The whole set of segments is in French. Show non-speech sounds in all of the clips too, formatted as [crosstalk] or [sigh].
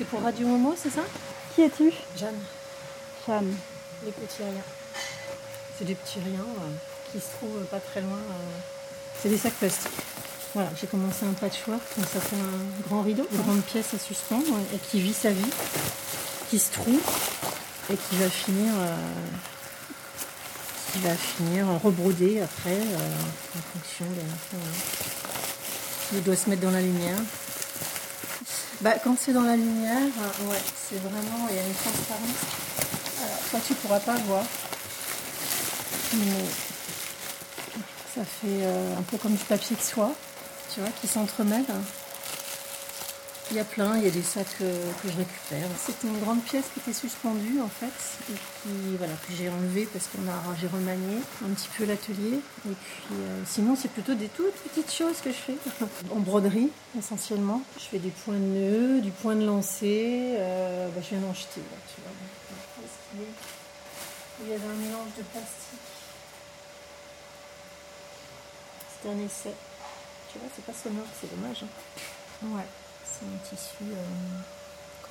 C'est pour Radio Momo, c'est ça? Qui es-tu? Jeanne, Jeanne. les petits riens. C'est des petits riens euh, qui se trouvent pas très loin. euh. C'est des sacs plastiques. Voilà, j'ai commencé un patchwork, donc ça fait un grand rideau, une grande pièce à suspendre et qui vit sa vie, qui se trouve et qui va finir, euh, qui va finir rebrodé après en fonction de. il doit se mettre dans la lumière. Bah, quand c'est dans la lumière, euh, ouais, c'est vraiment, il y a une transparence. Alors, toi, tu pourras pas voir, mais ça fait euh, un peu comme du papier de soie, tu vois, qui s'entremêle. Il y a plein, il y a des sacs euh, que je récupère. C'était une grande pièce qui était suspendue en fait, et qui, voilà, que j'ai enlevée parce qu'on a, j'ai remanié un petit peu l'atelier. Et puis euh, sinon, c'est plutôt des toutes petites choses que je fais. [laughs] en broderie, essentiellement. Je fais des points de nœud, du point de lancer. euh, bah, je viens d'en jeter, là, tu vois. Il y avait un mélange de plastique. C'était un essai. Tu vois, c'est pas sonore, c'est dommage. hein. Ouais, c'est un tissu. euh,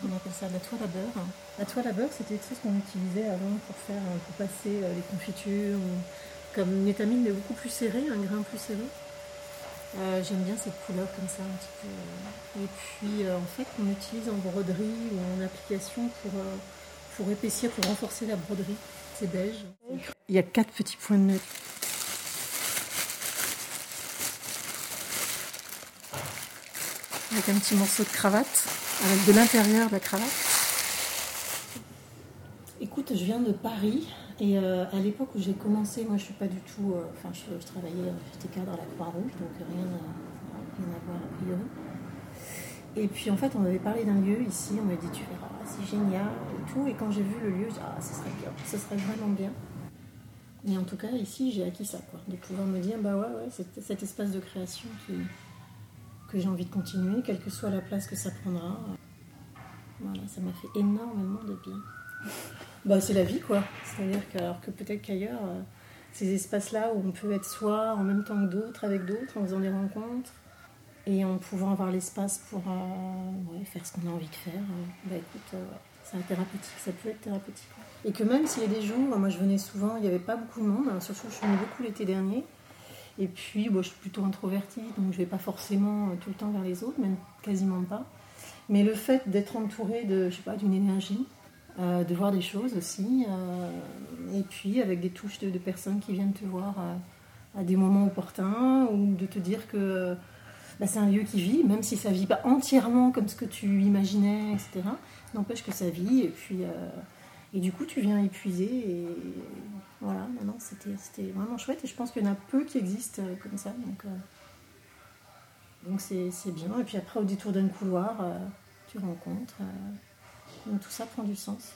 comment on appelle ça De la toile à beurre. La toile à beurre, c'était quelque chose qu'on utilisait avant pour faire, euh, pour passer euh, les confitures. ou- Comme une étamine, mais beaucoup plus serrée, un grain plus serré. Euh, J'aime bien cette couleur comme ça, un petit peu. Et puis, euh, en fait, on utilise en broderie ou en application pour, euh, pour épaissir, pour renforcer la broderie. C'est beige. Il y a quatre petits points de avec un petit morceau de cravate, avec de l'intérieur de la cravate. Écoute, je viens de Paris et euh, à l'époque où j'ai commencé, moi je suis pas du tout, euh, enfin je, travaillais, euh, j'étais cadre à la Croix-Rouge, donc rien à, voir a priori. Et puis en fait on m'avait parlé d'un lieu ici, on m'a dit tu verras, c'est génial et tout. Et quand j'ai vu le lieu, j'ai dit ah ce serait bien, ce serait vraiment bien. Et en tout cas ici j'ai acquis ça quoi, de pouvoir me dire bah ouais ouais cet espace de création qui, que j'ai envie de continuer, quelle que soit la place que ça prendra. Voilà, ça m'a fait énormément de bien. Bah, c'est la vie, quoi. C'est-à-dire que, que peut-être qu'ailleurs, euh, ces espaces-là où on peut être soi en même temps que d'autres, avec d'autres, en faisant des rencontres, et en pouvant avoir l'espace pour euh, faire ce qu'on a envie de faire, euh, bah écoute, c'est thérapeutique, ça peut être thérapeutique. Et que même s'il y a des jours, moi je venais souvent, il n'y avait pas beaucoup de monde, hein, surtout je suis venue beaucoup l'été dernier, et puis, bon, je suis plutôt introvertie, donc je vais pas forcément euh, tout le temps vers les autres, même quasiment pas. Mais le fait d'être entourée de, je sais pas, d'une énergie, euh, de voir des choses aussi, euh, et puis avec des touches de, personnes qui viennent te voir à des moments opportuns, ou de te dire que bah, c'est un lieu qui vit, même si ça vit pas entièrement comme ce que tu imaginais, etc. N'empêche que ça vit, et puis et du coup tu viens épuiser, et voilà, non, c'était vraiment chouette, et je pense qu'il y en a peu qui existent euh, comme ça, donc euh, donc c'est bien. Et puis après, au détour d'un couloir, euh, tu rencontres. donc tout ça prend du sens.